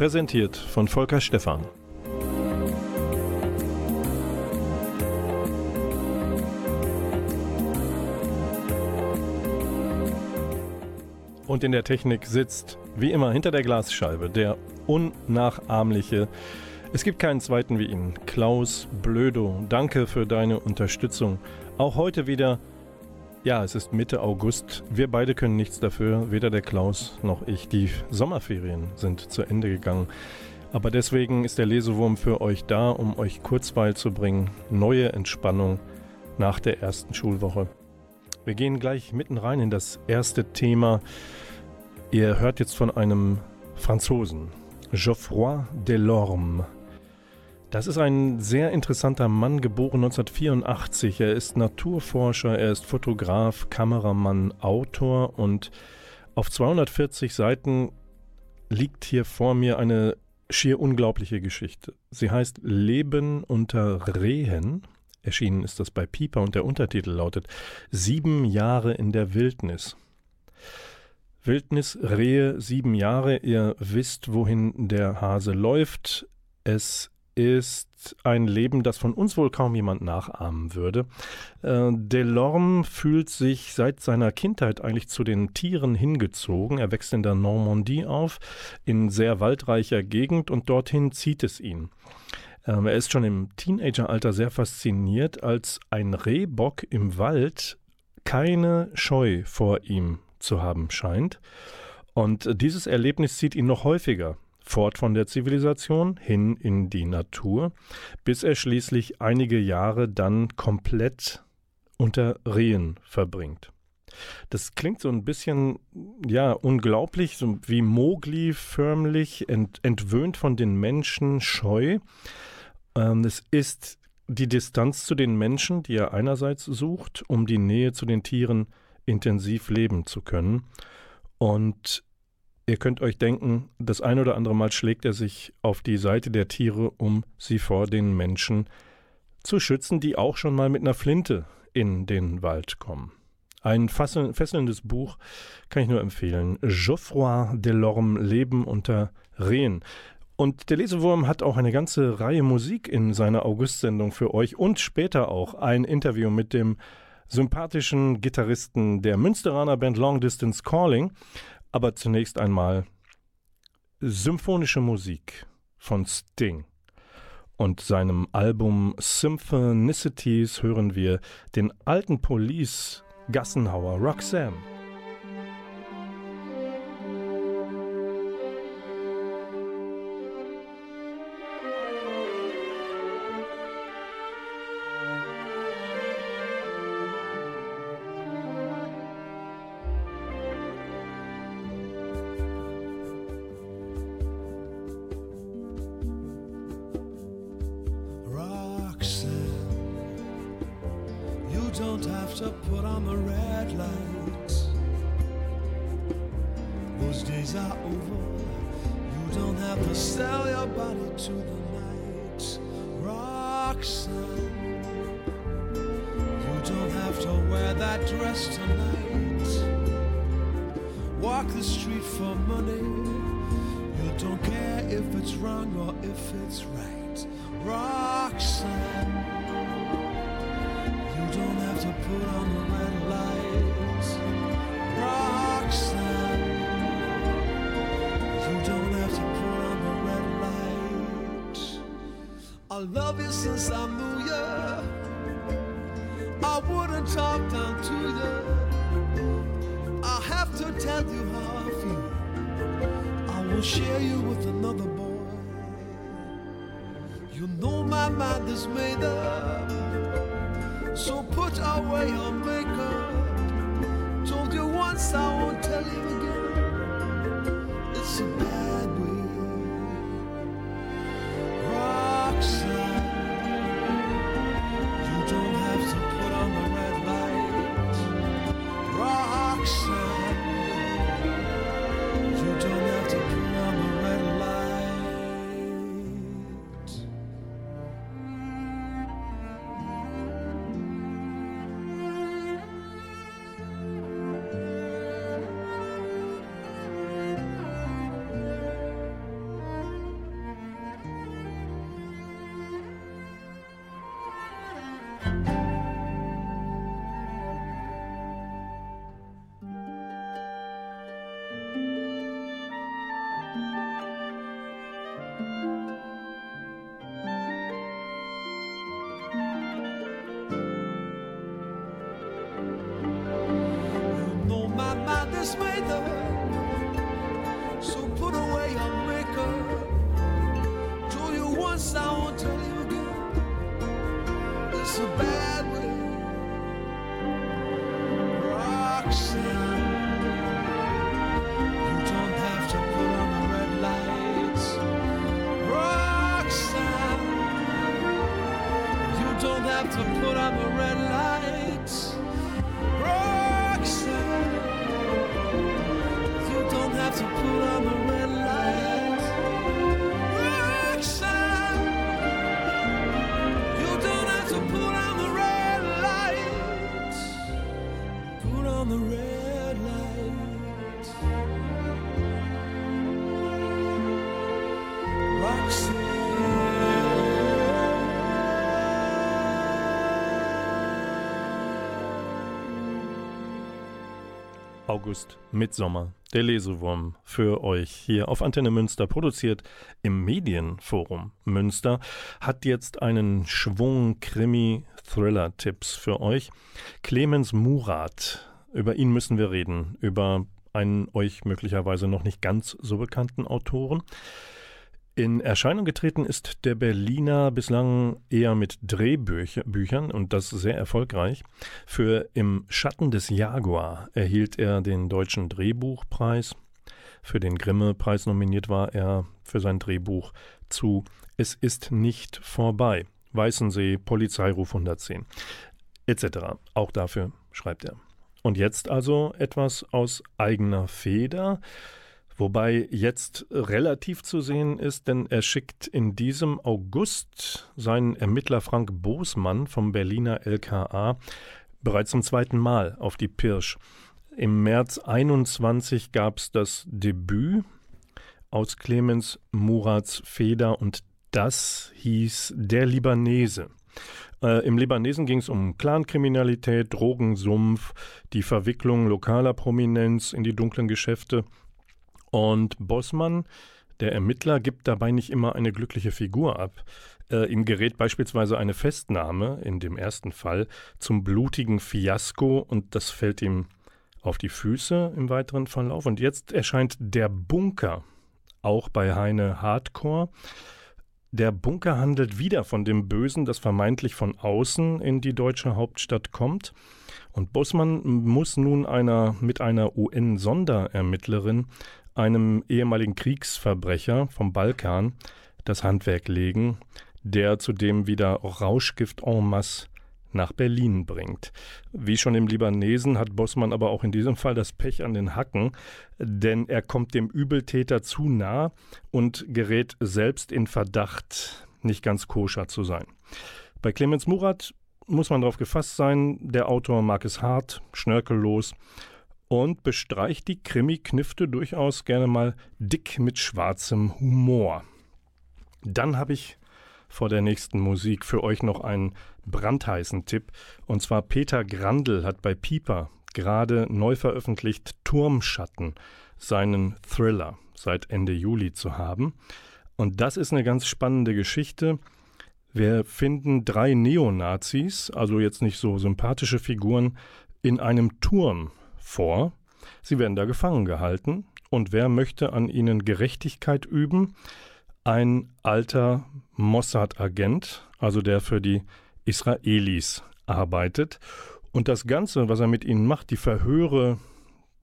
Präsentiert von Volker Stephan. Und in der Technik sitzt, wie immer hinter der Glasscheibe, der unnachahmliche es gibt keinen zweiten wie ihn. Klaus Blödo, danke für deine Unterstützung. Auch heute wieder, ja, es ist Mitte August. Wir beide können nichts dafür, weder der Klaus noch ich. Die Sommerferien sind zu Ende gegangen. Aber deswegen ist der Lesewurm für euch da, um euch Kurzweil zu bringen. Neue Entspannung nach der ersten Schulwoche. Wir gehen gleich mitten rein in das erste Thema. Ihr hört jetzt von einem Franzosen, Geoffroy Delorme. Das ist ein sehr interessanter Mann, geboren 1984. Er ist Naturforscher, er ist Fotograf, Kameramann, Autor und auf 240 Seiten liegt hier vor mir eine schier unglaubliche Geschichte. Sie heißt Leben unter Rehen. Erschienen ist das bei Pieper und der Untertitel lautet Sieben Jahre in der Wildnis. Wildnis, Rehe, sieben Jahre. Ihr wisst, wohin der Hase läuft. Es ist ein Leben, das von uns wohl kaum jemand nachahmen würde. Äh, Delorme fühlt sich seit seiner Kindheit eigentlich zu den Tieren hingezogen. Er wächst in der Normandie auf, in sehr waldreicher Gegend und dorthin zieht es ihn. Ähm, er ist schon im Teenageralter sehr fasziniert, als ein Rehbock im Wald keine Scheu vor ihm zu haben scheint. Und dieses Erlebnis zieht ihn noch häufiger fort von der Zivilisation hin in die Natur, bis er schließlich einige Jahre dann komplett unter Rehen verbringt. Das klingt so ein bisschen, ja, unglaublich, so wie Mowgli förmlich, ent, entwöhnt von den Menschen, scheu. Ähm, es ist die Distanz zu den Menschen, die er einerseits sucht, um die Nähe zu den Tieren intensiv leben zu können. Und Ihr könnt euch denken, das ein oder andere Mal schlägt er sich auf die Seite der Tiere, um sie vor den Menschen zu schützen, die auch schon mal mit einer Flinte in den Wald kommen. Ein fesselndes Buch kann ich nur empfehlen. Geoffroy Delorme Leben unter Rehen. Und der Lesewurm hat auch eine ganze Reihe Musik in seiner August-Sendung für euch und später auch ein Interview mit dem sympathischen Gitarristen der Münsteraner Band Long Distance Calling. Aber zunächst einmal symphonische Musik von Sting. Und seinem Album Symphonicities hören wir den alten Police Gassenhauer Roxanne. August Mitsommer, der Lesewurm für euch hier auf Antenne Münster, produziert im Medienforum Münster, hat jetzt einen Schwung Krimi-Thriller-Tipps für euch. Clemens Murat, über ihn müssen wir reden, über einen euch möglicherweise noch nicht ganz so bekannten Autoren. In Erscheinung getreten ist der Berliner bislang eher mit Drehbüchern und das sehr erfolgreich. Für Im Schatten des Jaguar erhielt er den Deutschen Drehbuchpreis. Für den Grimme-Preis nominiert war er für sein Drehbuch zu Es ist nicht vorbei. Weißensee, Polizeiruf 110 etc. Auch dafür schreibt er. Und jetzt also etwas aus eigener Feder. Wobei jetzt relativ zu sehen ist, denn er schickt in diesem August seinen Ermittler Frank Bosmann vom Berliner LKA bereits zum zweiten Mal auf die Pirsch. Im März 21 gab es das Debüt aus Clemens Murats Feder und das hieß Der Libanese. Äh, Im Libanesen ging es um Clankriminalität, Drogensumpf, die Verwicklung lokaler Prominenz in die dunklen Geschäfte und Bossmann, der Ermittler, gibt dabei nicht immer eine glückliche Figur ab. Äh, ihm gerät beispielsweise eine Festnahme, in dem ersten Fall, zum blutigen Fiasko und das fällt ihm auf die Füße im weiteren Verlauf. Und jetzt erscheint der Bunker, auch bei Heine Hardcore. Der Bunker handelt wieder von dem Bösen, das vermeintlich von außen in die deutsche Hauptstadt kommt. Und Bossmann muss nun einer, mit einer UN-Sonderermittlerin einem ehemaligen Kriegsverbrecher vom Balkan das Handwerk legen, der zudem wieder Rauschgift en masse nach Berlin bringt. Wie schon im Libanesen hat Bossmann aber auch in diesem Fall das Pech an den Hacken, denn er kommt dem Übeltäter zu nah und gerät selbst in Verdacht, nicht ganz koscher zu sein. Bei Clemens Murat muss man darauf gefasst sein, der Autor mag es hart, schnörkellos und bestreicht die Krimi-Knifte durchaus gerne mal dick mit schwarzem Humor. Dann habe ich vor der nächsten Musik für euch noch einen brandheißen Tipp. Und zwar Peter Grandl hat bei Pieper gerade neu veröffentlicht Turmschatten, seinen Thriller seit Ende Juli zu haben. Und das ist eine ganz spannende Geschichte. Wir finden drei Neonazis, also jetzt nicht so sympathische Figuren, in einem Turm vor. Sie werden da gefangen gehalten. Und wer möchte an ihnen Gerechtigkeit üben? Ein alter Mossad-Agent, also der für die Israelis arbeitet. Und das Ganze, was er mit ihnen macht, die Verhöre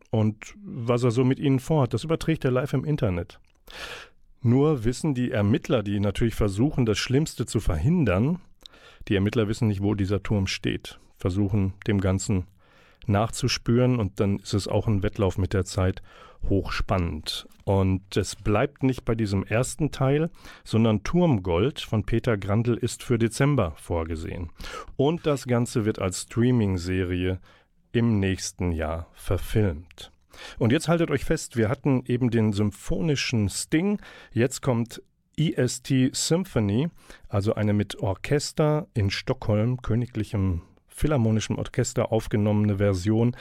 und was er so mit ihnen vorhat. Das überträgt er live im Internet. Nur wissen die Ermittler, die natürlich versuchen, das Schlimmste zu verhindern, die Ermittler wissen nicht, wo dieser Turm steht, versuchen dem Ganzen nachzuspüren und dann ist es auch ein Wettlauf mit der Zeit hochspannend. Und es bleibt nicht bei diesem ersten Teil, sondern Turmgold von Peter Grandl ist für Dezember vorgesehen. Und das Ganze wird als Streaming-Serie im nächsten Jahr verfilmt. Und jetzt haltet euch fest, wir hatten eben den symphonischen Sting, jetzt kommt EST Symphony, also eine mit Orchester in Stockholm, königlichem Philharmonischem Orchester aufgenommene Version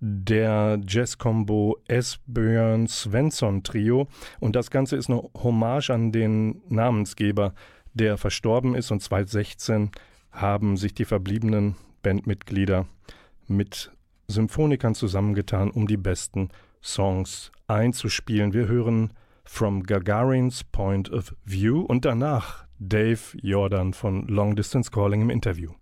der Jazz-Combo Esbjörn Svensson Trio. Und das Ganze ist eine Hommage an den Namensgeber, der verstorben ist. Und 2016 haben sich die verbliebenen Bandmitglieder mit Symphonikern zusammengetan, um die besten Songs einzuspielen. Wir hören From Gagarin's Point of View und danach Dave Jordan von Long Distance Calling im Interview.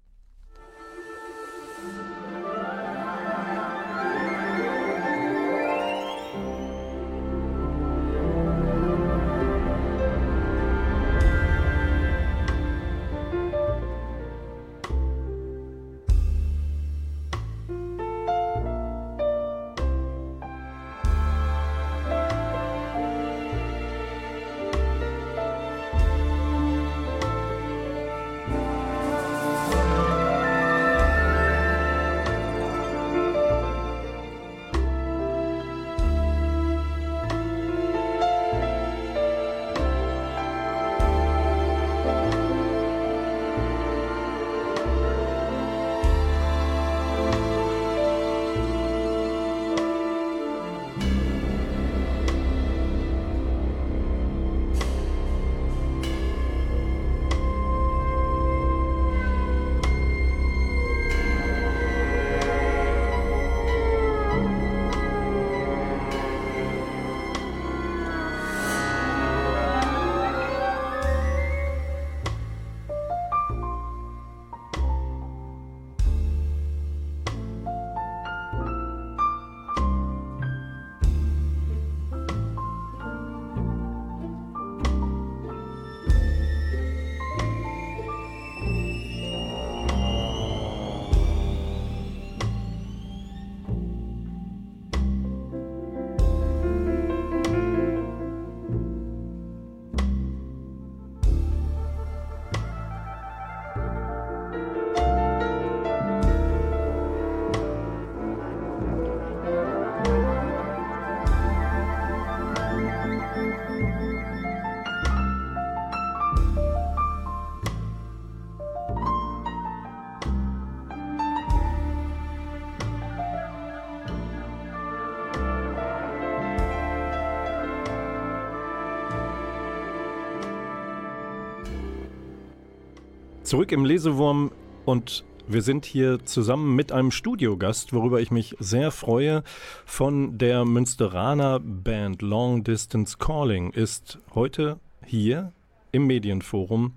Zurück im Lesewurm und wir sind hier zusammen mit einem Studiogast, worüber ich mich sehr freue. Von der Münsteraner Band Long Distance Calling ist heute hier im Medienforum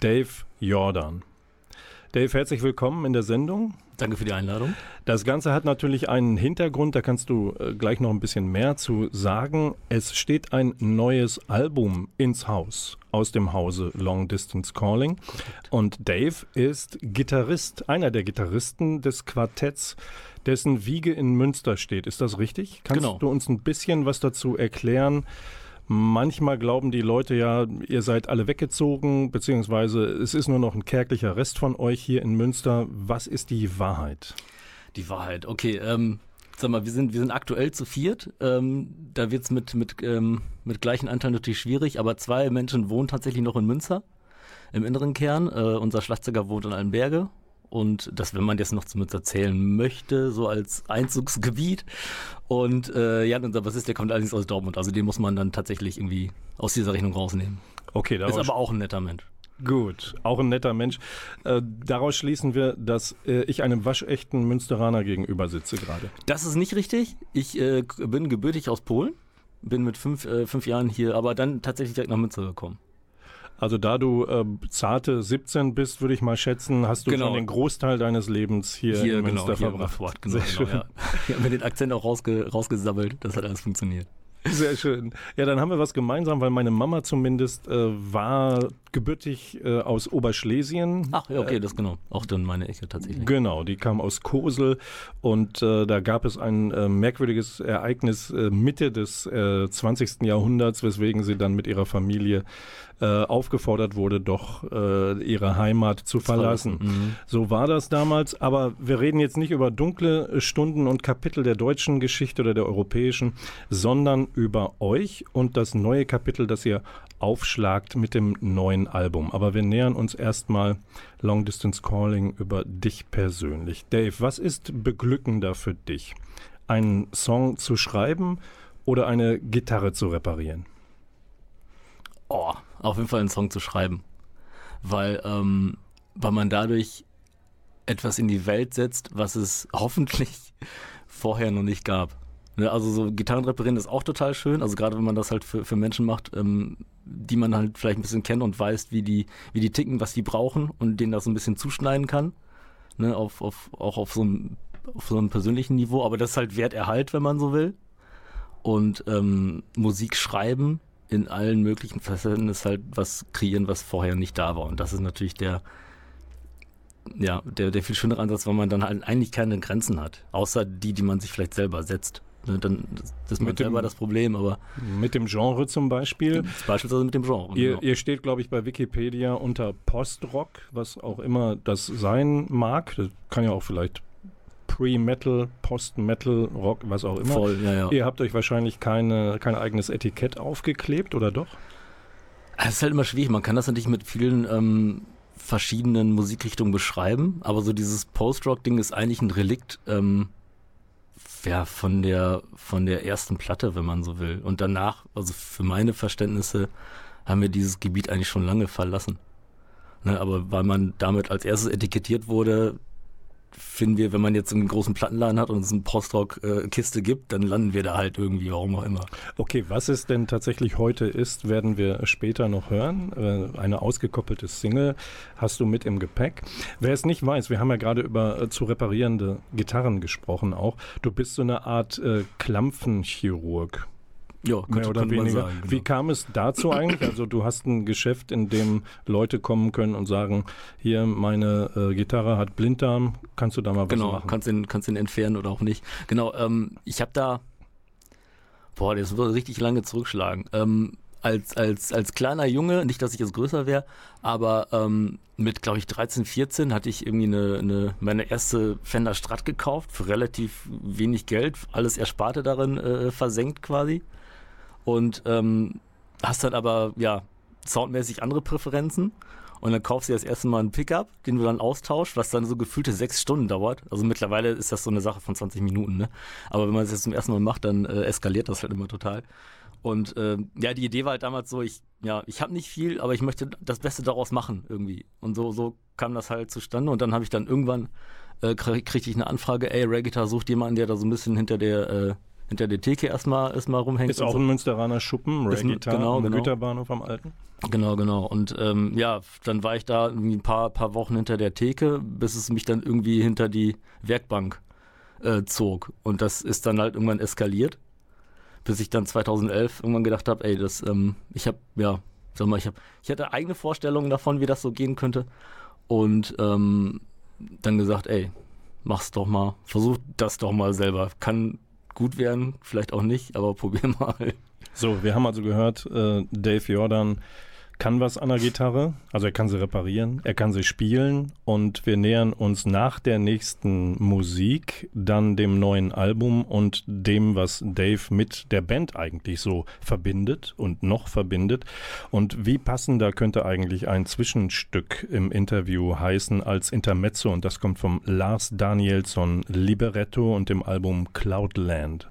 Dave Jordan. Dave, herzlich willkommen in der Sendung. Danke für die Einladung. Das Ganze hat natürlich einen Hintergrund, da kannst du äh, gleich noch ein bisschen mehr zu sagen. Es steht ein neues Album ins Haus aus dem Hause Long Distance Calling. Und Dave ist Gitarrist, einer der Gitarristen des Quartetts, dessen Wiege in Münster steht. Ist das richtig? Kannst genau. du uns ein bisschen was dazu erklären? Manchmal glauben die Leute ja, ihr seid alle weggezogen, beziehungsweise es ist nur noch ein kärglicher Rest von euch hier in Münster. Was ist die Wahrheit? Die Wahrheit, okay. Ähm, sag mal, wir sind, wir sind aktuell zu viert. Ähm, da wird es mit, mit, ähm, mit gleichen Anteilen natürlich schwierig, aber zwei Menschen wohnen tatsächlich noch in Münster, im inneren Kern. Äh, unser Schlagzeuger wohnt in Allenberge und das, wenn man das noch zu erzählen möchte, so als Einzugsgebiet. Und äh, ja, unser Bassist, der kommt allerdings aus Dortmund, also den muss man dann tatsächlich irgendwie aus dieser Rechnung rausnehmen. Okay, ist aber auch ein netter Mensch. Gut, auch ein netter Mensch. Äh, daraus schließen wir, dass äh, ich einem waschechten Münsteraner gegenüber sitze gerade. Das ist nicht richtig. Ich äh, bin gebürtig aus Polen, bin mit fünf, äh, fünf Jahren hier, aber dann tatsächlich direkt nach Münster gekommen. Also da du äh, zarte 17 bist, würde ich mal schätzen, hast du Genau. schon den Großteil deines Lebens hier, Hier, in genau, Münster hier im verbracht. Raffort, genau, Sehr genau, schön. ja. Ich habe mir den Akzent auch rausge rausgesammelt, das hat alles funktioniert. Sehr schön. Ja, dann haben wir was gemeinsam, weil meine Mama zumindest äh, war gebürtig äh, aus Oberschlesien. Ach, ja, okay, das genau. Auch dann meine Ecke tatsächlich. Genau, die kam aus Kosel und äh, da gab es ein äh, merkwürdiges Ereignis äh, Mitte des äh, 20. Jahrhunderts, weswegen sie dann mit ihrer Familie äh, aufgefordert wurde, doch ihre Heimat zu verlassen. Mhm. So war das damals, aber wir reden jetzt nicht über dunkle Stunden und Kapitel der deutschen Geschichte oder der europäischen, sondern über euch und das neue Kapitel, das ihr aufschlagt mit dem neuen Album. Aber wir nähern uns erstmal Long Distance Calling über dich persönlich. Dave, was ist beglückender für dich? Einen Song zu schreiben oder eine Gitarre zu reparieren? Oh, auf jeden Fall einen Song zu schreiben. Weil, ähm, weil man dadurch etwas in die Welt setzt, was es hoffentlich vorher noch nicht gab. Ne, also so Gitarren reparieren ist auch total schön. Also gerade wenn man das halt für, für Menschen macht, ähm, die man halt vielleicht ein bisschen kennt und weiß, wie die, wie die ticken, was die brauchen und denen das so ein bisschen zuschneiden kann. Ne, auf, auf, auch auf so, einem, auf so einem persönlichen Niveau. Aber das ist halt Werterhalt, wenn man so will. Und ähm, Musik schreiben in allen möglichen Facetten ist halt was kreieren, was vorher nicht da war. Und das ist natürlich der, ja, der, der viel schönere Ansatz, weil man dann halt eigentlich keine Grenzen hat. Außer die, die man sich vielleicht selber setzt. Ne, Dann das ist Mit dem- selber das Problem, aber Mit dem Genre zum Beispiel? beispielsweise mit dem Genre. Ihr, genau. ihr steht, glaube ich, bei Wikipedia unter Postrock, was auch immer das sein mag. Das kann ja auch vielleicht Pre-Metal, Post-Metal, Rock, was auch immer. Voll, ja, ja. Ihr habt euch wahrscheinlich keine, kein eigenes Etikett aufgeklebt, oder doch? Es ist halt immer schwierig. Man kann das natürlich mit vielen ähm, verschiedenen Musikrichtungen beschreiben, aber so dieses Post-Rock-Ding ist eigentlich ein Relikt ähm, ja, von der von der ersten Platte, wenn man so will. Und danach, also für meine Verständnisse, haben wir dieses Gebiet eigentlich schon lange verlassen. Ne, aber weil man damit als erstes etikettiert wurde, finden wir, wenn man jetzt einen großen Plattenladen hat und es eine Post-Rock-Kiste gibt, dann landen wir da halt irgendwie, warum auch immer. Okay, was es denn tatsächlich heute ist, werden wir später noch hören. Äh, Eine ausgekoppelte Single hast du mit im Gepäck. Wer es nicht weiß, wir haben ja gerade über äh, zu reparierende Gitarren gesprochen auch. Du bist so eine Art äh, Klampfenchirurg. Ja, Mehr oder könnte weniger. sagen, genau. Wie kam es dazu eigentlich? Also du hast ein Geschäft, in dem Leute kommen können und sagen, hier meine äh, Gitarre hat Blinddarm, kannst du da mal was Genau, machen? kannst ihn, kannst ihn entfernen oder auch nicht. Genau, ähm, ich habe da, boah, das würde richtig lange zurückschlagen. Ähm, als, als, als kleiner Junge, nicht, dass ich jetzt größer wäre, aber ähm, mit, glaube ich, 13, 14 hatte ich irgendwie eine, eine, meine erste Fender Strat gekauft für relativ wenig Geld, alles Ersparte darin äh, versenkt quasi. Und ähm, hast dann aber, ja, soundmäßig andere Präferenzen. Und dann kaufst du das erste Mal einen Pickup, den du dann austauschst, was dann so gefühlte sechs Stunden dauert. Also mittlerweile ist das so eine Sache von 20 Minuten, ne? Aber wenn man es jetzt zum ersten Mal macht, dann äh, eskaliert das halt immer total. Und äh, ja, die Idee war halt damals so, ich, ja, ich habe nicht viel, aber ich möchte das Beste daraus machen irgendwie. Und so, so kam das halt zustande. Und dann habe ich dann irgendwann, äh, krieg, kriegte ich eine Anfrage, ey, Reggaeton sucht jemanden, der da so ein bisschen hinter der, äh, hinter der Theke erstmal, erstmal rumhängt. Ist auch so. ein Münsteraner Schuppen, Reggaeton, genau, genau. Güterbahnhof am Alten. Genau, genau. Und ähm, ja, dann war ich da irgendwie ein paar, paar Wochen hinter der Theke, bis es mich dann irgendwie hinter die Werkbank äh, zog. Und das ist dann halt irgendwann eskaliert, bis ich dann 2011 irgendwann gedacht habe, ey, das, ähm, ich habe, ja, sag mal, ich habe, ich hatte eigene Vorstellungen davon, wie das so gehen könnte. Und ähm, dann gesagt, ey, mach's doch mal, versuch das doch mal selber. Kann gut werden, vielleicht auch nicht, aber probier mal. So, wir haben also gehört, äh, Dave Jordan kann was an der Gitarre, also er kann sie reparieren, er kann sie spielen und wir nähern uns nach der nächsten Musik dann dem neuen Album und dem, was Dave mit der Band eigentlich so verbindet und noch verbindet. Und wie passender könnte eigentlich ein Zwischenstück im Interview heißen als Intermezzo und das kommt vom Lars Danielsson Libretto und dem Album Cloudland.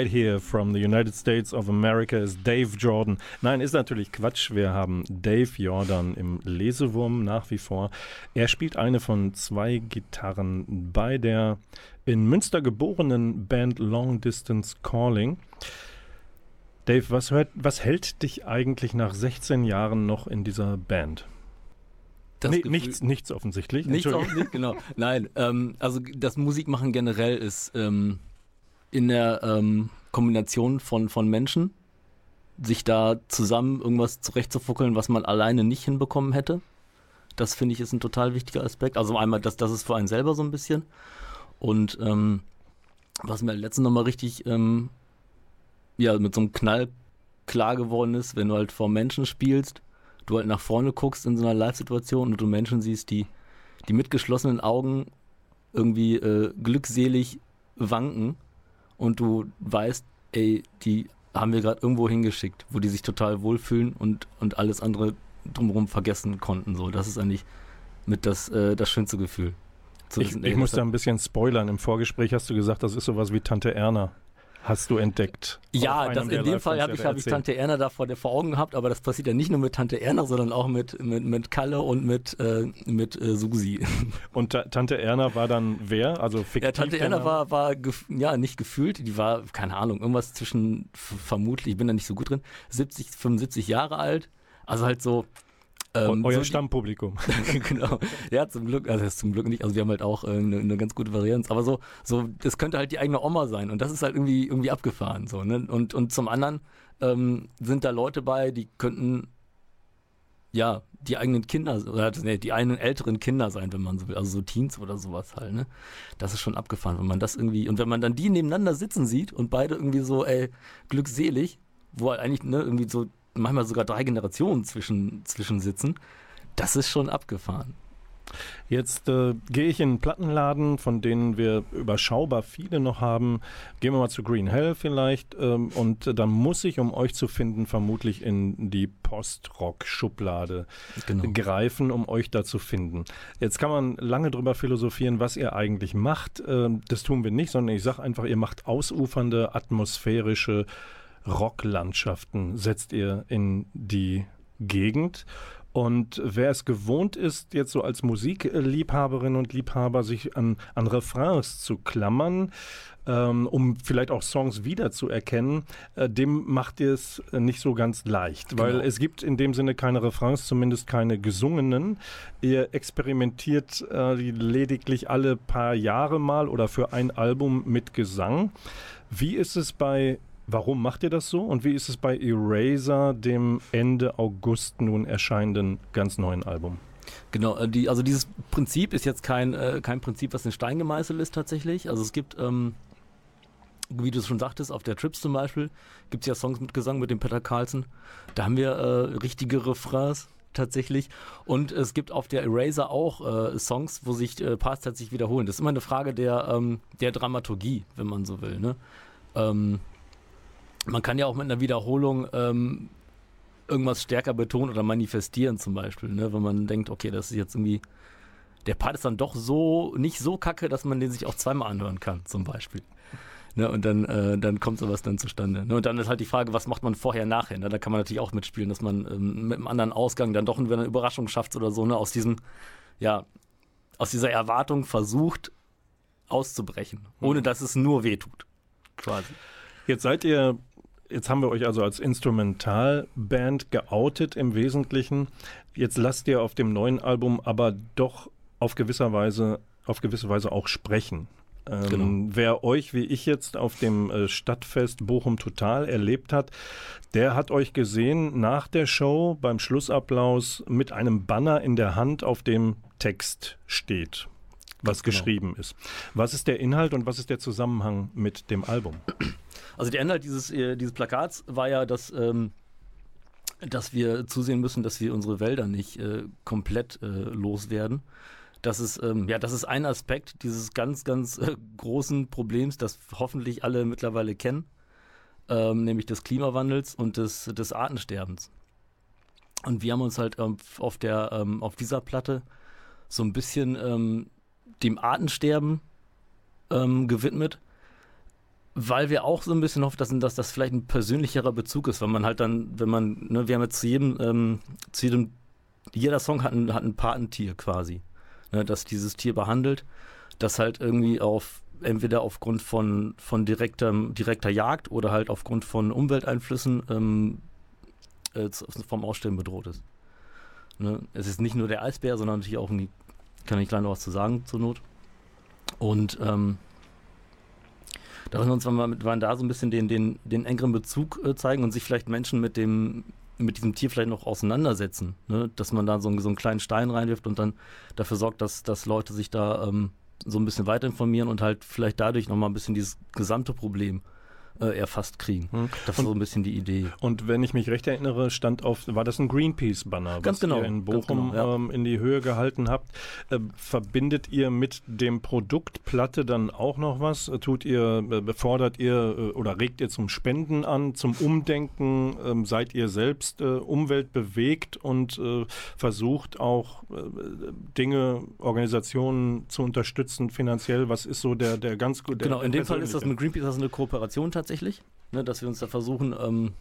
Right here from the United States of America is Dave Jordan. Nein, ist natürlich Quatsch. Wir haben Dave Jordan im Lesewurm nach wie vor. Er spielt eine von zwei Gitarren bei der in Münster geborenen Band Long Distance Calling. Dave, was, hört, was hält dich eigentlich nach 16 Jahren noch in dieser Band? Nee, nichts, nichts offensichtlich. Nichts offensichtlich, genau. Nein, ähm, also das Musikmachen generell ist ähm, in der ähm, Kombination von, von Menschen, sich da zusammen irgendwas zurechtzufuckeln, was man alleine nicht hinbekommen hätte. Das finde ich ist ein total wichtiger Aspekt. Also einmal, das, das ist für einen selber so ein bisschen. Und ähm, was mir letztens nochmal richtig ähm, ja, mit so einem Knall klar geworden ist, wenn du halt vor Menschen spielst, du halt nach vorne guckst in so einer Live-Situation und du Menschen siehst, die, die mit geschlossenen Augen irgendwie äh, glückselig wanken und du weißt, ey, die haben wir gerade irgendwo hingeschickt, wo die sich total wohlfühlen und, und alles andere drumherum vergessen konnten. So, das ist eigentlich mit das, äh, das schönste Gefühl. ich, ich muss da ein bisschen spoilern. Im Vorgespräch hast du gesagt, das ist sowas wie Tante Erna hast du entdeckt. Ja, das, in dem Fall habe ich, hab ich Tante Erna da vor, vor Augen gehabt, aber das passiert ja nicht nur mit Tante Erna, sondern auch mit, mit, mit Kalle und mit, äh, mit äh, Susi. Und ta Tante Erna war dann wer? Also fiktiv Ja, Tante Erna war, war ja nicht gefühlt, die war, keine Ahnung, irgendwas zwischen, vermutlich, ich bin da nicht so gut drin, 70, 75 Jahre alt. Also halt so, ähm, Euer so Stammpublikum. genau. Ja, zum Glück, also zum Glück nicht, also wir haben halt auch äh, eine, eine, ganz gute Varianz, aber so, so, das könnte halt die eigene Oma sein und das ist halt irgendwie, irgendwie abgefahren, so, ne? Und, und zum anderen ähm, sind da Leute bei, die könnten, ja, die eigenen Kinder, oder nee, die eigenen älteren Kinder sein, wenn man so will, also so Teens oder sowas halt, ne? Das ist schon abgefahren, wenn man das irgendwie, und wenn man dann die nebeneinander sitzen sieht und beide irgendwie so, ey, glückselig, wo halt eigentlich, ne, irgendwie so manchmal sogar drei Generationen zwischen, zwischen sitzen. Das ist schon abgefahren. Jetzt äh, gehe ich in einen Plattenladen, von denen wir überschaubar viele noch haben. Gehen wir mal zu Green Hell vielleicht. Ähm, und äh, dann muss ich, um euch zu finden, vermutlich in die Post-Rock-Schublade genau. greifen, um euch da zu finden. Jetzt kann man lange drüber philosophieren, was ihr eigentlich macht. Ähm, das tun wir nicht, sondern ich sage einfach, ihr macht ausufernde, atmosphärische Rocklandschaften setzt ihr in die Gegend. Und wer es gewohnt ist, jetzt so als Musikliebhaberin und Liebhaber sich an, an Refrains zu klammern, ähm, um vielleicht auch Songs wiederzuerkennen, äh, dem macht ihr es nicht so ganz leicht, genau. weil es gibt in dem Sinne keine Refrains, zumindest keine gesungenen. Ihr experimentiert äh, lediglich alle paar Jahre mal oder für ein Album mit Gesang. Wie ist es bei Warum macht ihr das so und wie ist es bei Eraser, dem Ende August nun erscheinenden ganz neuen Album? Genau, äh, die, also dieses Prinzip ist jetzt kein, äh, kein Prinzip, was in Stein gemeißelt ist tatsächlich. Also es gibt, ähm, wie du es schon sagtest, auf der Trips zum Beispiel, gibt es ja Songs mit Gesang mit dem Peter Carlson. Da haben wir äh, richtige Refrains tatsächlich. Und es gibt auf der Eraser auch äh, Songs, wo sich äh, Parts tatsächlich wiederholen. Das ist immer eine Frage der, ähm, der Dramaturgie, wenn man so will. Ne? Ähm, man kann ja auch mit einer Wiederholung ähm, irgendwas stärker betonen oder manifestieren zum Beispiel, ne? wenn man denkt, okay, das ist jetzt irgendwie, der Part ist dann doch so, nicht so kacke, dass man den sich auch zweimal anhören kann, zum Beispiel. Ne, und dann, äh, dann kommt sowas dann zustande. Ne, und dann ist halt die Frage, was macht man vorher, nachher? Ne? Da kann man natürlich auch mitspielen, dass man ähm, mit einem anderen Ausgang dann doch eine Überraschung schafft oder so, ne? aus diesem, ja, aus dieser Erwartung versucht auszubrechen, ohne mhm. dass es nur wehtut. Quasi. Jetzt seid ihr Jetzt haben wir euch also als Instrumentalband geoutet im Wesentlichen. Jetzt lasst ihr auf dem neuen Album aber doch auf gewisser Weise, auf gewisse Weise auch sprechen. Ähm, genau. Wer euch wie ich jetzt auf dem äh, Stadtfest Bochum Total erlebt hat, der hat euch gesehen nach der Show beim Schlussapplaus mit einem Banner in der Hand, auf dem Text steht, was genau. geschrieben ist. Was ist der Inhalt und was ist der Zusammenhang mit dem Album? Also der Inhalt dieses, äh, dieses Plakats war ja, dass, ähm, dass wir zusehen müssen, dass wir unsere Wälder nicht äh, komplett äh, loswerden. Das ist, ähm, ja, das ist ein Aspekt dieses ganz, ganz äh, großen Problems, das hoffentlich alle mittlerweile kennen, ähm, nämlich des Klimawandels und des, des Artensterbens. Und wir haben uns halt ähm, auf, der, ähm, auf dieser Platte so ein bisschen ähm, dem Artensterben ähm, gewidmet weil wir auch so ein bisschen hoffen, dass, dass das vielleicht ein persönlicherer Bezug ist, weil man halt dann, wenn man, ne, wir haben jetzt zu jedem, ähm, zu jedem, jeder Song hat ein, hat ein Patentier quasi, ne, das dieses Tier behandelt, das halt irgendwie auf, entweder aufgrund von, von direkter, direkter Jagd oder halt aufgrund von Umwelteinflüssen ähm, äh, vom Aussterben bedroht ist. Ne? Es ist nicht nur der Eisbär, sondern natürlich auch, ein, kann ich gleich noch was zu sagen zur Not. Und ähm, da wollen wir uns mal mit, da so ein bisschen den, den, den engeren Bezug äh, zeigen und sich vielleicht Menschen mit dem mit diesem Tier vielleicht noch auseinandersetzen. Ne? Dass man da so, so einen kleinen Stein reinwirft und dann dafür sorgt, dass, dass Leute sich da ähm, so ein bisschen weiter informieren und halt vielleicht dadurch nochmal ein bisschen dieses gesamte Problem äh, erfasst kriegen. Hm. Das war so ein bisschen die Idee. Und wenn ich mich recht erinnere, stand auf, war das ein Greenpeace-Banner, was genau, ihr in Bochum genau, ja. ähm, in die Höhe gehalten habt. Äh, verbindet ihr mit dem Produkt Platte dann auch noch was? Tut ihr, äh, befordert ihr äh, oder regt ihr zum Spenden an, zum Umdenken? Ähm, seid ihr selbst äh, umweltbewegt und äh, versucht auch Dinge, Organisationen zu unterstützen finanziell? Was ist so der, der ganz gute? Genau, in dem Fall ist das mit Greenpeace das eine Kooperation tatsächlich tatsächlich, ne, dass wir uns da versuchen, ähm,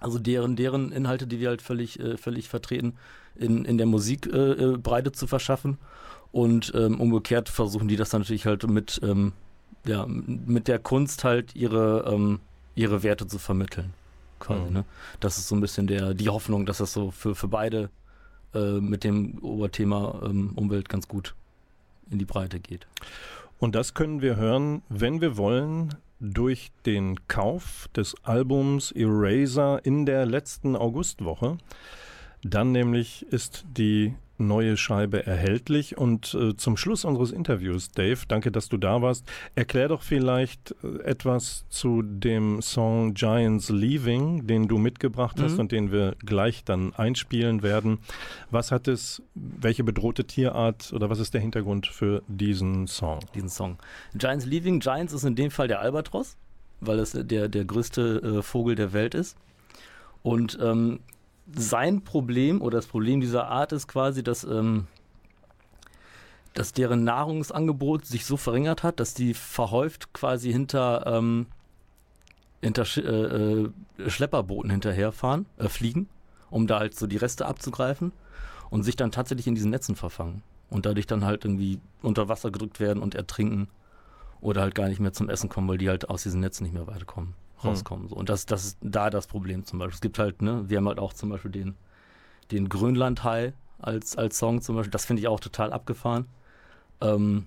also deren, deren Inhalte, die wir halt völlig, äh, völlig vertreten, in, in der Musik äh, äh, Breite zu verschaffen. Und ähm, umgekehrt versuchen die das dann natürlich halt mit, ähm, ja, mit der Kunst halt ihre, ähm, ihre Werte zu vermitteln. Quasi, mhm. ne? Das ist so ein bisschen der, die Hoffnung, dass das so für, für beide äh, mit dem Oberthema ähm, Umwelt ganz gut in die Breite geht. Und das können wir hören, wenn wir wollen, durch den Kauf des Albums Eraser in der letzten Augustwoche. Dann nämlich ist die neue Scheibe erhältlich. Und äh, zum Schluss unseres Interviews, Dave, danke, dass du da warst. Erklär doch vielleicht äh, etwas zu dem Song Giants Leaving, den du mitgebracht hast mhm. und den wir gleich dann einspielen werden. Was hat es, welche bedrohte Tierart oder was ist der Hintergrund für diesen Song? Diesen Song. Giants Leaving, Giants ist in dem Fall der Albatros, weil es der, der größte äh, Vogel der Welt ist. Und ähm, sein Problem oder das Problem dieser Art ist quasi, dass, ähm, dass deren Nahrungsangebot sich so verringert hat, dass die verhäuft quasi hinter, ähm, hinter Sch äh, äh, Schlepperbooten hinterherfahren, äh, fliegen, um da halt so die Reste abzugreifen und sich dann tatsächlich in diesen Netzen verfangen und dadurch dann halt irgendwie unter Wasser gedrückt werden und ertrinken oder halt gar nicht mehr zum Essen kommen, weil die halt aus diesen Netzen nicht mehr weiterkommen. Rauskommen. So. Und das, das ist da das Problem zum Beispiel. Es gibt halt, ne, wir haben halt auch zum Beispiel den, den Grönlandhai als, als Song zum Beispiel. Das finde ich auch total abgefahren. Ähm,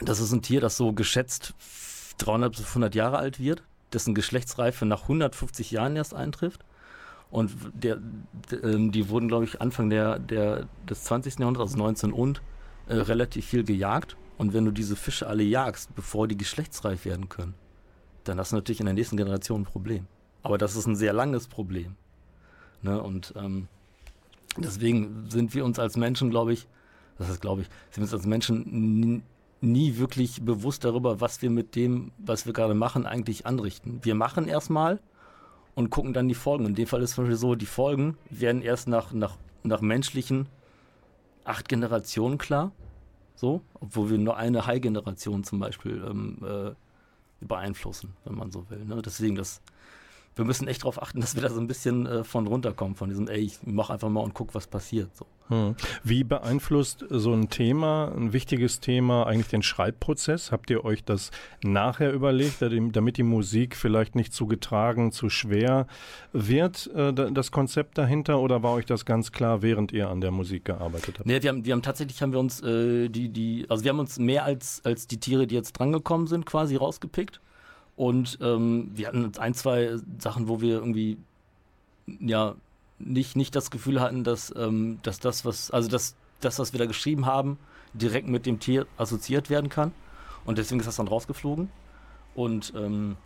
das ist ein Tier, das so geschätzt 300 bis 500 Jahre alt wird, dessen Geschlechtsreife nach 150 Jahren erst eintrifft. Und der ähm, die wurden, glaube ich, Anfang der, der, des 20. Jahrhunderts, also 19 und, äh, relativ viel gejagt. Und wenn du diese Fische alle jagst, bevor die geschlechtsreif werden können, dann hast du natürlich in der nächsten Generation ein Problem. Aber das ist ein sehr langes Problem. Ne? Und ähm, deswegen sind wir uns als Menschen, glaube ich, das heißt, glaube ich, sind wir uns als Menschen nie wirklich bewusst darüber, was wir mit dem, was wir gerade machen, eigentlich anrichten. Wir machen erstmal und gucken dann die Folgen. In dem Fall ist es zum Beispiel so, die Folgen werden erst nach, nach, nach menschlichen acht Generationen klar. So, obwohl wir nur eine High-Generation zum Beispiel ähm, äh, beeinflussen, wenn man so will. Ne? Deswegen, das, wir müssen echt darauf achten, dass wir da so ein bisschen äh, von runterkommen, von diesem, ey, ich mach einfach mal und guck, was passiert. So. Hm. Wie beeinflusst so ein Thema, ein wichtiges Thema, eigentlich den Schreibprozess? Habt ihr euch das nachher überlegt, damit die Musik vielleicht nicht zu getragen, zu schwer wird, äh, das Konzept dahinter, oder war euch das ganz klar, während ihr an der Musik gearbeitet habt? Nee, wir haben, wir haben tatsächlich haben wir uns äh, die, die, also wir haben uns mehr als, als die Tiere, die jetzt drangekommen sind, quasi rausgepickt. Und ähm, wir hatten ein, zwei Sachen, wo wir irgendwie ja nicht, nicht das Gefühl hatten, dass, ähm, dass das, was, also dass das, was wir da geschrieben haben, direkt mit dem Tier assoziiert werden kann. Und deswegen ist das dann rausgeflogen. Und, ähm,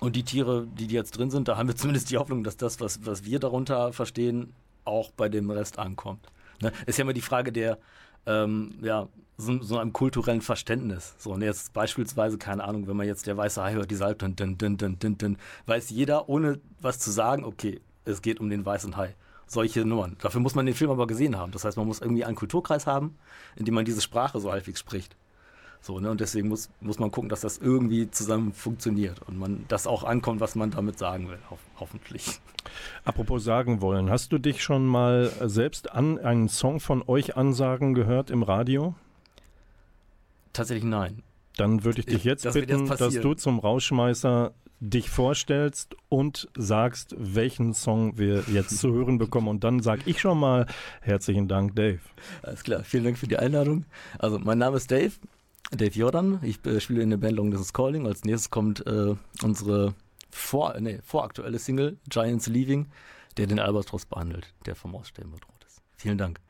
und die Tiere, die, die jetzt drin sind, da haben wir zumindest die Hoffnung, dass das, was, was wir darunter verstehen, auch bei dem Rest ankommt. Ne? Ist ja immer die Frage der, ähm, ja, so, so, einem kulturellen Verständnis. So, und jetzt beispielsweise, keine Ahnung, wenn man jetzt der weiße Hai hört, die Salbe, dun, dun, dun, dun, dun, weiß jeder, ohne was zu sagen, okay, es geht um den weißen Hai. Solche Nummern. Dafür muss man den Film aber gesehen haben. Das heißt, man muss irgendwie einen Kulturkreis haben, in dem man diese Sprache so halbwegs spricht. So, ne? Und deswegen muss, muss man gucken, dass das irgendwie zusammen funktioniert und man das auch ankommt, was man damit sagen will, ho hoffentlich. Apropos sagen wollen, hast du dich schon mal selbst an einen Song von euch ansagen gehört im Radio? Tatsächlich nein. Dann würde ich dich jetzt das bitten, jetzt dass du zum Rauschmeißer dich vorstellst und sagst, welchen Song wir jetzt zu hören bekommen. Und dann sage ich schon mal herzlichen Dank, Dave. Alles klar, vielen Dank für die Einladung. Also, mein Name ist Dave. Dave Jordan. Ich äh, spiele in der Band Long Distance Calling. Als nächstes kommt äh, unsere vor, nee, voraktuelle Single Giants Leaving, der den Albatros behandelt, der vom Aussterben bedroht ist. Vielen Dank.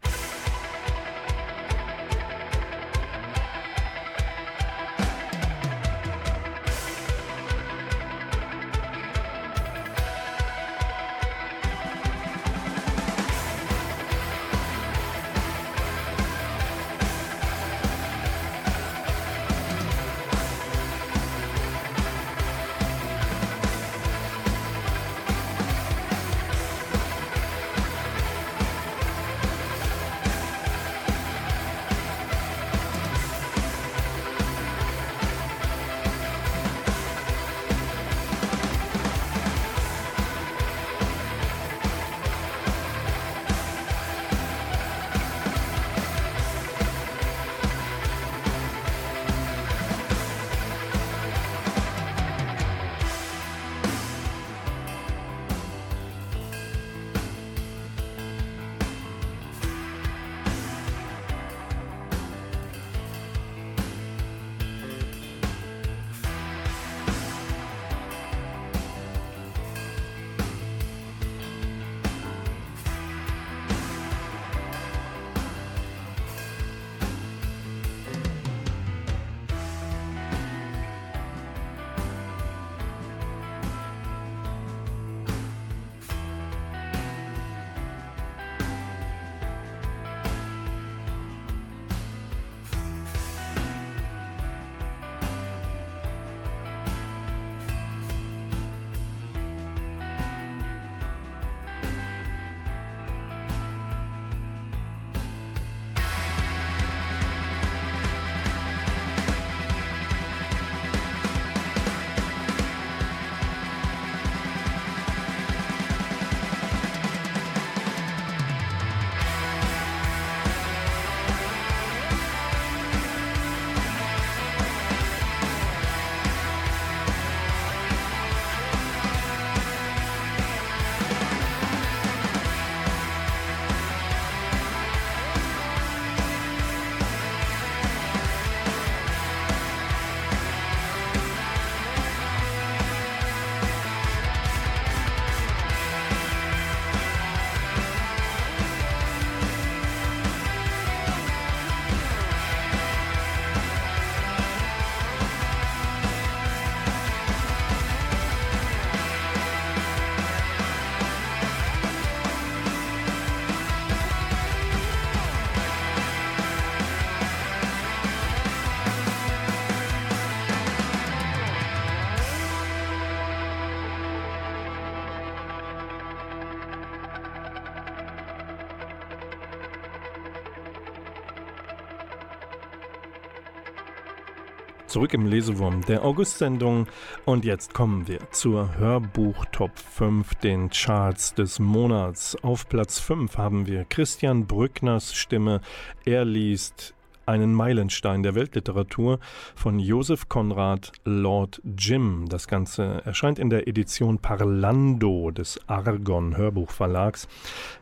Zurück im Lesewurm der August-Sendung und jetzt kommen wir zur Hörbuch Top 5, den Charts des Monats. Auf Platz 5 haben wir Christian Brückners Stimme. Er liest einen Meilenstein der Weltliteratur von Joseph Konrad Lord Jim. Das Ganze erscheint in der Edition Parlando des Argon Hörbuchverlags.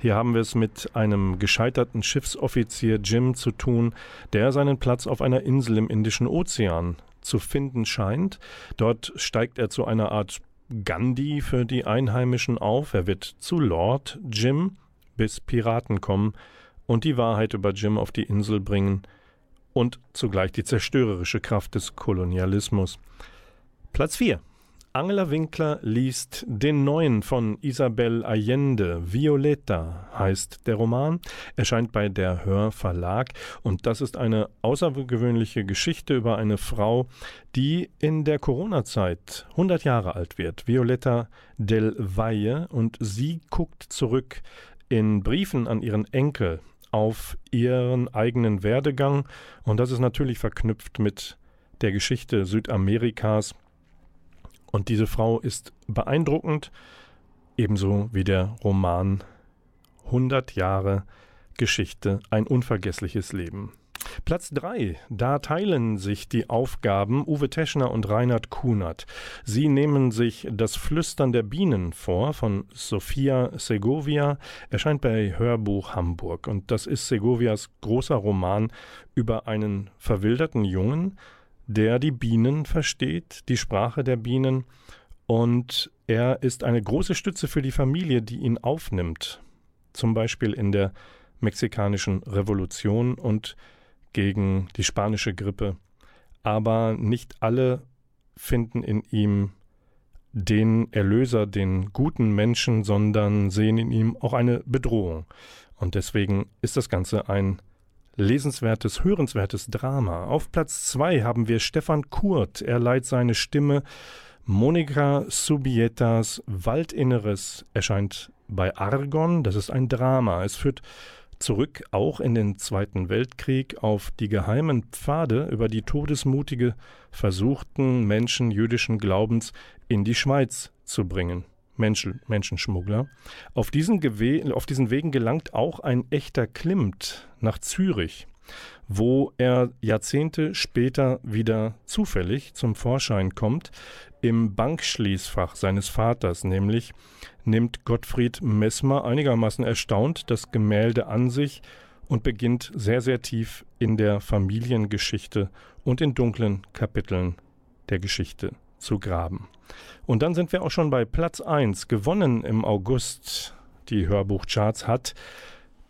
Hier haben wir es mit einem gescheiterten Schiffsoffizier Jim zu tun, der seinen Platz auf einer Insel im Indischen Ozean zu finden scheint. Dort steigt er zu einer Art Gandhi für die Einheimischen auf. Er wird zu Lord Jim, bis Piraten kommen und die Wahrheit über Jim auf die Insel bringen – und zugleich die zerstörerische Kraft des Kolonialismus. Platz 4. Angela Winkler liest den neuen von Isabel Allende. Violeta heißt der Roman, erscheint bei der Hör Verlag und das ist eine außergewöhnliche Geschichte über eine Frau, die in der Corona-Zeit 100 Jahre alt wird. Violeta del Valle und sie guckt zurück in Briefen an ihren Enkel auf ihren eigenen Werdegang und das ist natürlich verknüpft mit der Geschichte Südamerikas. Und diese Frau ist beeindruckend, ebenso wie der Roman 100 Jahre Geschichte, ein unvergessliches Leben. Platz 3. Da teilen sich die Aufgaben Uwe Teschner und Reinhard Kunert. Sie nehmen sich das Flüstern der Bienen vor von Sophia Segovia, erscheint bei Hörbuch Hamburg. Und das ist Segovias großer Roman über einen verwilderten Jungen, der die Bienen versteht, die Sprache der Bienen. Und er ist eine große Stütze für die Familie, die ihn aufnimmt. Zum Beispiel in der mexikanischen Revolution und gegen die spanische Grippe. Aber nicht alle finden in ihm den Erlöser, den guten Menschen, sondern sehen in ihm auch eine Bedrohung. Und deswegen ist das Ganze ein lesenswertes, hörenswertes Drama. Auf Platz zwei haben wir Stefan Kurt. Er leiht seine Stimme. Monika Subietas Waldinneres erscheint bei Argon. Das ist ein Drama. Es führt zurück auch in den Zweiten Weltkrieg auf die geheimen Pfade, über die todesmutige versuchten Menschen jüdischen Glaubens in die Schweiz zu bringen. Menschen, Menschenschmuggler. Auf diesen, auf diesen Wegen gelangt auch ein echter Klimt nach Zürich, wo er Jahrzehnte später wieder zufällig zum Vorschein kommt, im Bankschließfach seines Vaters, nämlich nimmt Gottfried Messmer einigermaßen erstaunt das Gemälde an sich und beginnt sehr, sehr tief in der Familiengeschichte und in dunklen Kapiteln der Geschichte zu graben. Und dann sind wir auch schon bei Platz 1. Gewonnen im August die Hörbuchcharts hat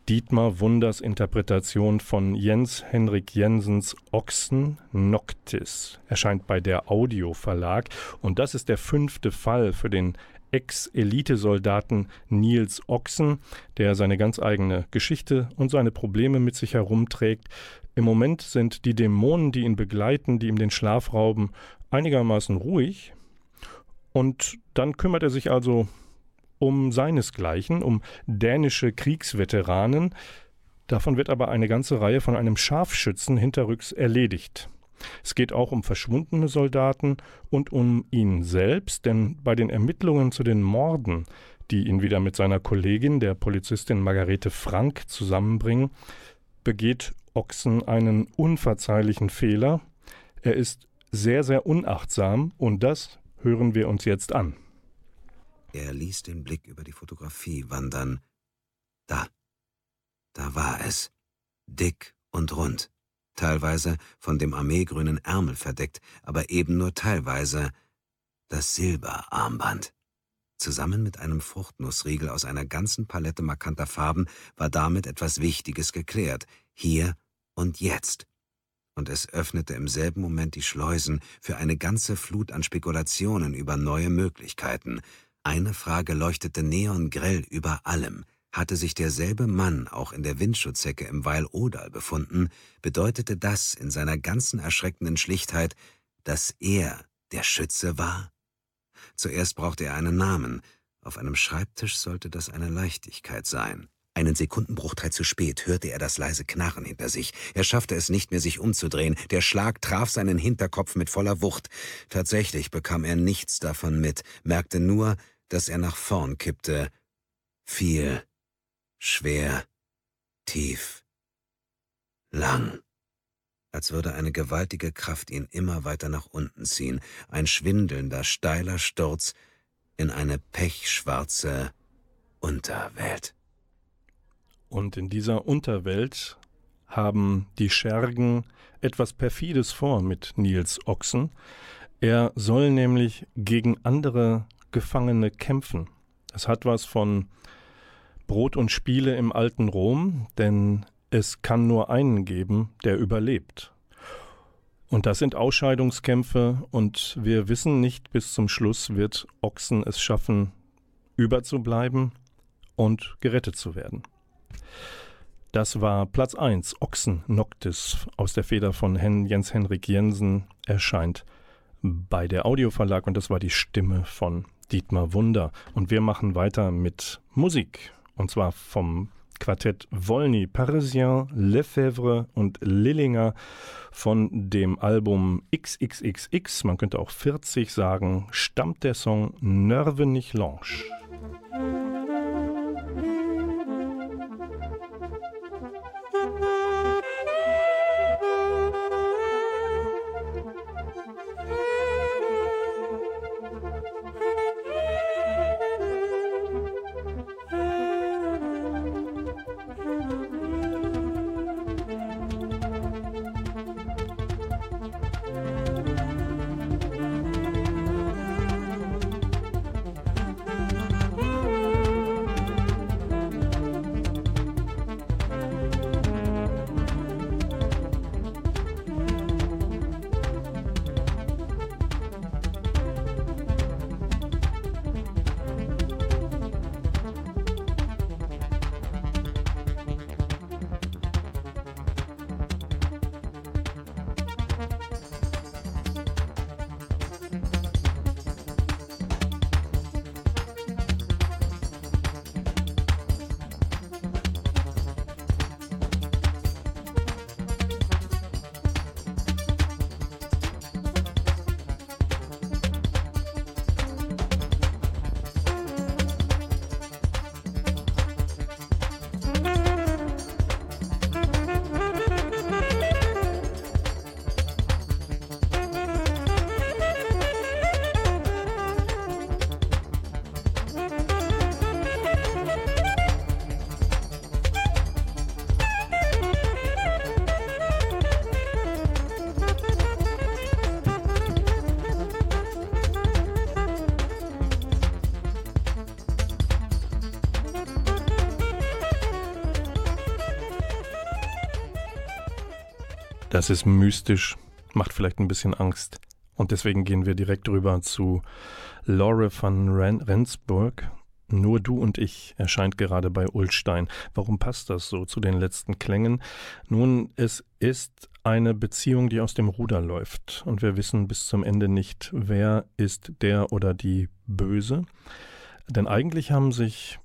Dietmar Wunders Interpretation von Jens Henrik Jensens Ochsen Noctis. Erscheint bei der Audio Verlag und das ist der fünfte Fall für den Ex-Elitesoldaten Niels Ochsen, der seine ganz eigene Geschichte und seine Probleme mit sich herumträgt. Im Moment sind die Dämonen, die ihn begleiten, die ihm den Schlaf rauben, einigermaßen ruhig. Und dann kümmert er sich also um seinesgleichen, um dänische Kriegsveteranen. Davon wird aber eine ganze Reihe von einem Scharfschützen hinterrücks erledigt. Es geht auch um verschwundene Soldaten und um ihn selbst, denn bei den Ermittlungen zu den Morden, die ihn wieder mit seiner Kollegin, der Polizistin Margarete Frank, zusammenbringen, begeht Ochsen einen unverzeihlichen Fehler. Er ist sehr, sehr unachtsam und das hören wir uns jetzt an. Er ließ den Blick über die Fotografie wandern. Da, da war es. Dick und rund teilweise von dem armeegrünen Ärmel verdeckt, aber eben nur teilweise das Silberarmband. Zusammen mit einem Fruchtnussriegel aus einer ganzen Palette markanter Farben war damit etwas Wichtiges geklärt, hier und jetzt. Und es öffnete im selben Moment die Schleusen für eine ganze Flut an Spekulationen über neue Möglichkeiten. Eine Frage leuchtete neongrell über allem. Hatte sich derselbe Mann auch in der Windschutzhecke im Weil Odal befunden, bedeutete das in seiner ganzen erschreckenden Schlichtheit, dass er der Schütze war? Zuerst brauchte er einen Namen. Auf einem Schreibtisch sollte das eine Leichtigkeit sein. Einen Sekundenbruchteil zu spät hörte er das leise Knarren hinter sich. Er schaffte es nicht mehr, sich umzudrehen. Der Schlag traf seinen Hinterkopf mit voller Wucht. Tatsächlich bekam er nichts davon mit, merkte nur, dass er nach vorn kippte. Viel schwer, tief, lang, als würde eine gewaltige Kraft ihn immer weiter nach unten ziehen, ein schwindelnder, steiler Sturz in eine pechschwarze Unterwelt. Und in dieser Unterwelt haben die Schergen etwas Perfides vor mit Niels Ochsen. Er soll nämlich gegen andere Gefangene kämpfen. Es hat was von Brot und Spiele im alten Rom, denn es kann nur einen geben, der überlebt. Und das sind Ausscheidungskämpfe und wir wissen nicht, bis zum Schluss wird Ochsen es schaffen, überzubleiben und gerettet zu werden. Das war Platz 1, Ochsen Noctis aus der Feder von Jens Henrik Jensen erscheint bei der Audioverlag und das war die Stimme von Dietmar Wunder. Und wir machen weiter mit Musik. Und zwar vom Quartett Wolny, Parisien, Lefebvre und Lillinger von dem Album XXXX, man könnte auch 40 sagen, stammt der Song Nerve nicht Lange. Das ist mystisch, macht vielleicht ein bisschen Angst. Und deswegen gehen wir direkt rüber zu Laure van Ren Rensburg. Nur du und ich erscheint gerade bei Ulstein. Warum passt das so zu den letzten Klängen? Nun, es ist eine Beziehung, die aus dem Ruder läuft. Und wir wissen bis zum Ende nicht, wer ist der oder die Böse. Denn eigentlich haben sich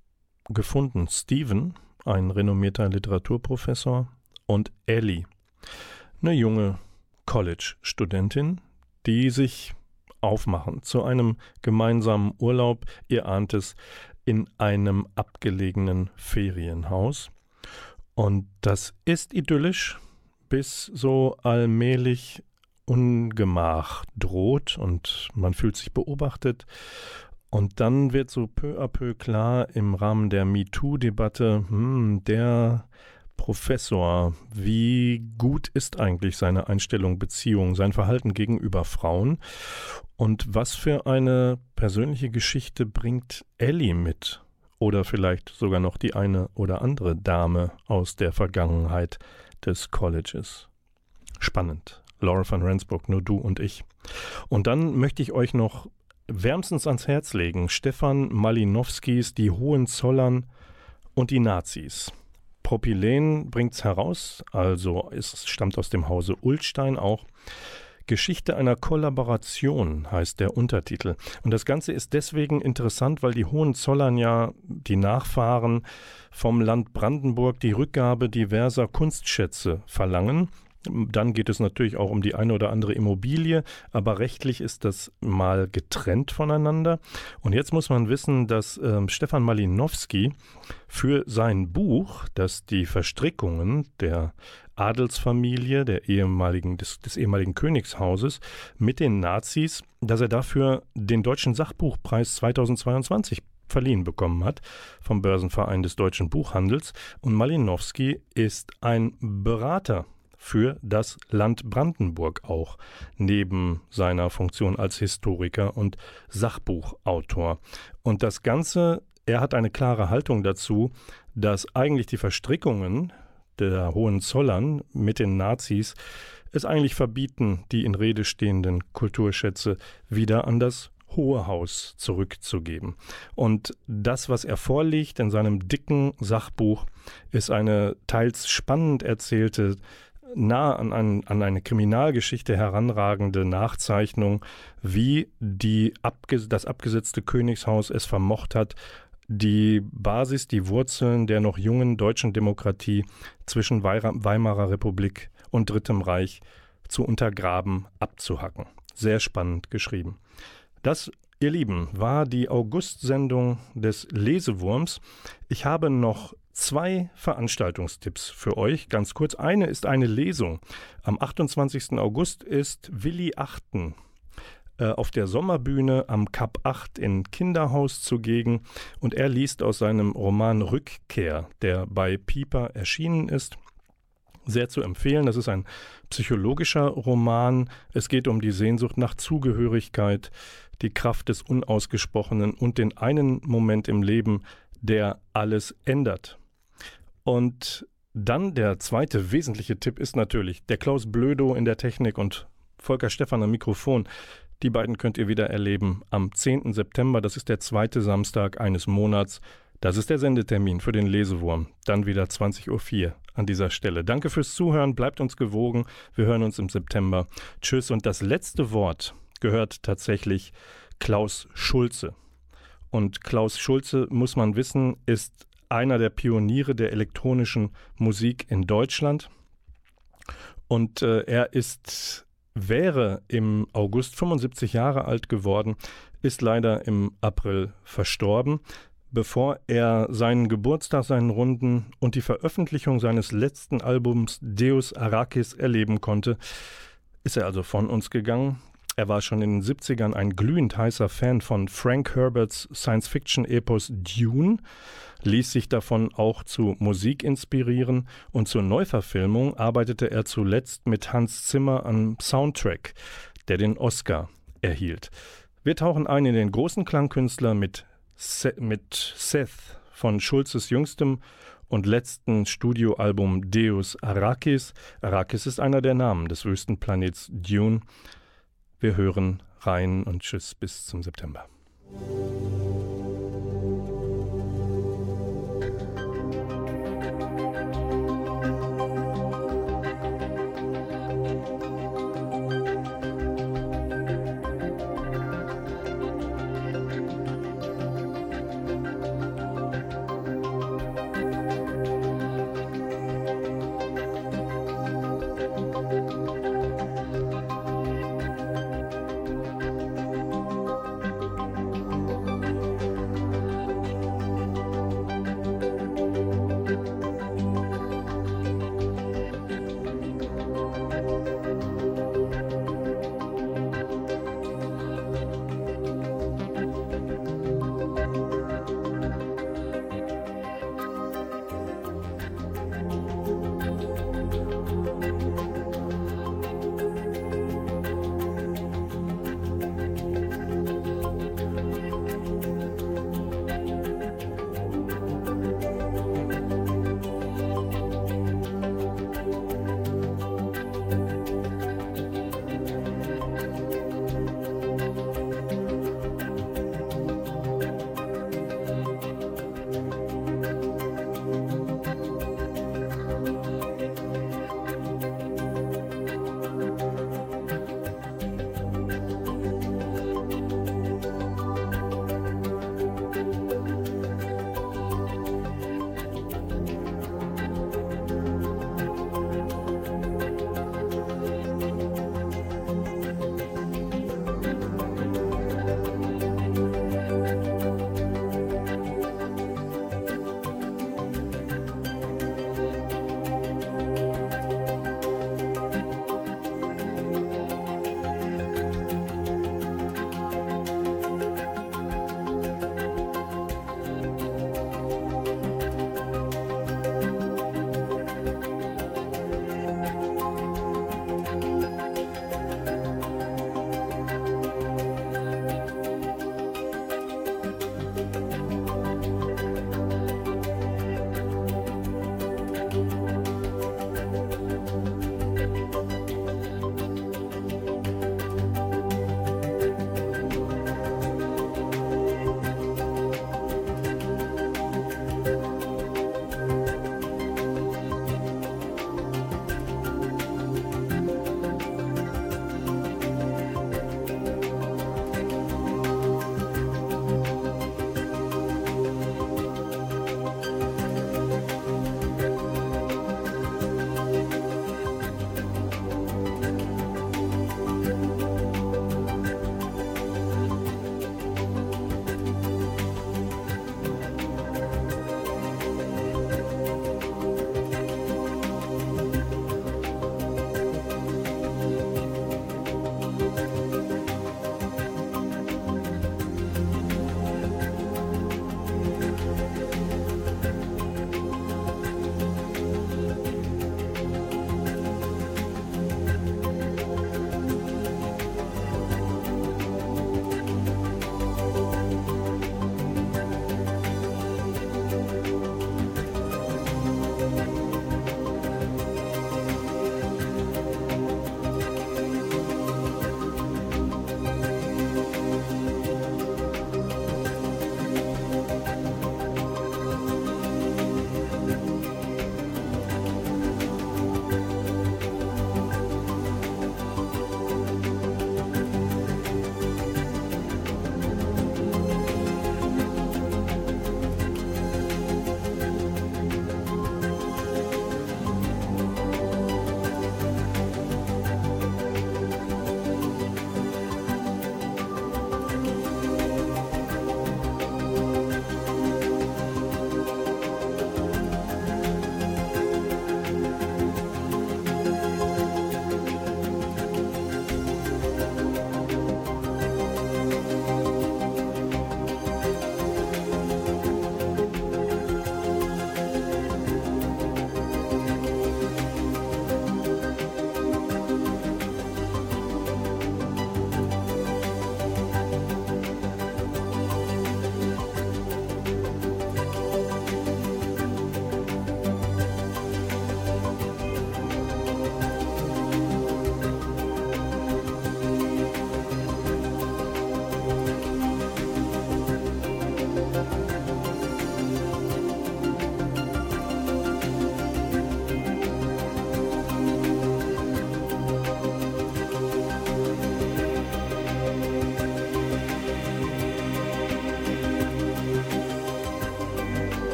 gefunden Stephen, ein renommierter Literaturprofessor, und Ellie eine junge College-Studentin, die sich aufmachen zu einem gemeinsamen Urlaub, ihr ahnt es, in einem abgelegenen Ferienhaus. Und das ist idyllisch, bis so allmählich Ungemach droht und man fühlt sich beobachtet. Und dann wird so peu à peu klar im Rahmen der MeToo-Debatte, hm, der Professor, wie gut ist eigentlich seine Einstellung, Beziehung, sein Verhalten gegenüber Frauen? Und was für eine persönliche Geschichte bringt Ellie mit? Oder vielleicht sogar noch die eine oder andere Dame aus der Vergangenheit des Colleges. Spannend. Laura van Rensburg, nur du und ich. Und dann möchte ich euch noch wärmstens ans Herz legen Stefan Malinowskis Die Hohenzollern und die Nazis. Propylen bringt es heraus, also es stammt aus dem Hause Ulstein auch. Geschichte einer Kollaboration heißt der Untertitel. Und das Ganze ist deswegen interessant, weil die Hohenzollern ja die Nachfahren vom Land Brandenburg die Rückgabe diverser Kunstschätze verlangen dann geht es natürlich auch um die eine oder andere Immobilie, aber rechtlich ist das mal getrennt voneinander. Und jetzt muss man wissen, dass äh, Stefan Malinowski für sein Buch, das die Verstrickungen der Adelsfamilie der ehemaligen, des, des ehemaligen Königshauses mit den Nazis, dass er dafür den Deutschen Sachbuchpreis 2022 verliehen bekommen hat vom Börsenverein des deutschen Buchhandels. Und Malinowski ist ein Berater für das Land Brandenburg auch, neben seiner Funktion als Historiker und Sachbuchautor. Und das Ganze, er hat eine klare Haltung dazu, dass eigentlich die Verstrickungen der Hohenzollern mit den Nazis es eigentlich verbieten, die in Rede stehenden Kulturschätze wieder an das Hohe Haus zurückzugeben. Und das, was er vorliegt in seinem dicken Sachbuch, ist eine teils spannend erzählte nah an, ein, an eine Kriminalgeschichte heranragende Nachzeichnung, wie die abge das abgesetzte Königshaus es vermocht hat, die Basis, die Wurzeln der noch jungen deutschen Demokratie zwischen Weimarer Republik und Drittem Reich zu untergraben, abzuhacken. Sehr spannend geschrieben. Das, ihr Lieben, war die August-Sendung des Lesewurms. Ich habe noch zwei Veranstaltungstipps für euch. Ganz kurz. Eine ist eine Lesung. Am 28. August ist Willi Achten äh, auf der Sommerbühne am Kap 8 in Kinderhaus zugegen und er liest aus seinem Roman Rückkehr, der bei Pieper erschienen ist. Sehr zu empfehlen. Das ist ein psychologischer Roman. Es geht um die Sehnsucht nach Zugehörigkeit, die Kraft des Unausgesprochenen und den einen Moment im Leben, der alles ändert. Und dann der zweite wesentliche Tipp ist natürlich der Klaus Blödo in der Technik und Volker Stephan am Mikrofon. Die beiden könnt ihr wieder erleben am 10. September. Das ist der zweite Samstag eines Monats. Das ist der Sendetermin für den Lesewurm. Dann wieder 20.04 Uhr an dieser Stelle. Danke fürs Zuhören. Bleibt uns gewogen. Wir hören uns im September. Tschüss. Und das letzte Wort gehört tatsächlich Klaus Schulze. Und Klaus Schulze, muss man wissen, ist einer der Pioniere der elektronischen Musik in Deutschland. Und äh, er ist, wäre im August 75 Jahre alt geworden, ist leider im April verstorben. Bevor er seinen Geburtstag, seinen Runden und die Veröffentlichung seines letzten Albums Deus Arrakis erleben konnte, ist er also von uns gegangen. Er war schon in den 70ern ein glühend heißer Fan von Frank Herberts Science-Fiction-Epos Dune ließ sich davon auch zu Musik inspirieren und zur Neuverfilmung arbeitete er zuletzt mit Hans Zimmer am Soundtrack, der den Oscar erhielt. Wir tauchen ein in den großen Klangkünstler mit, Se mit Seth von Schulzes jüngstem und letzten Studioalbum Deus Arrakis. Arrakis ist einer der Namen des Wüstenplanets Dune. Wir hören rein und tschüss bis zum September.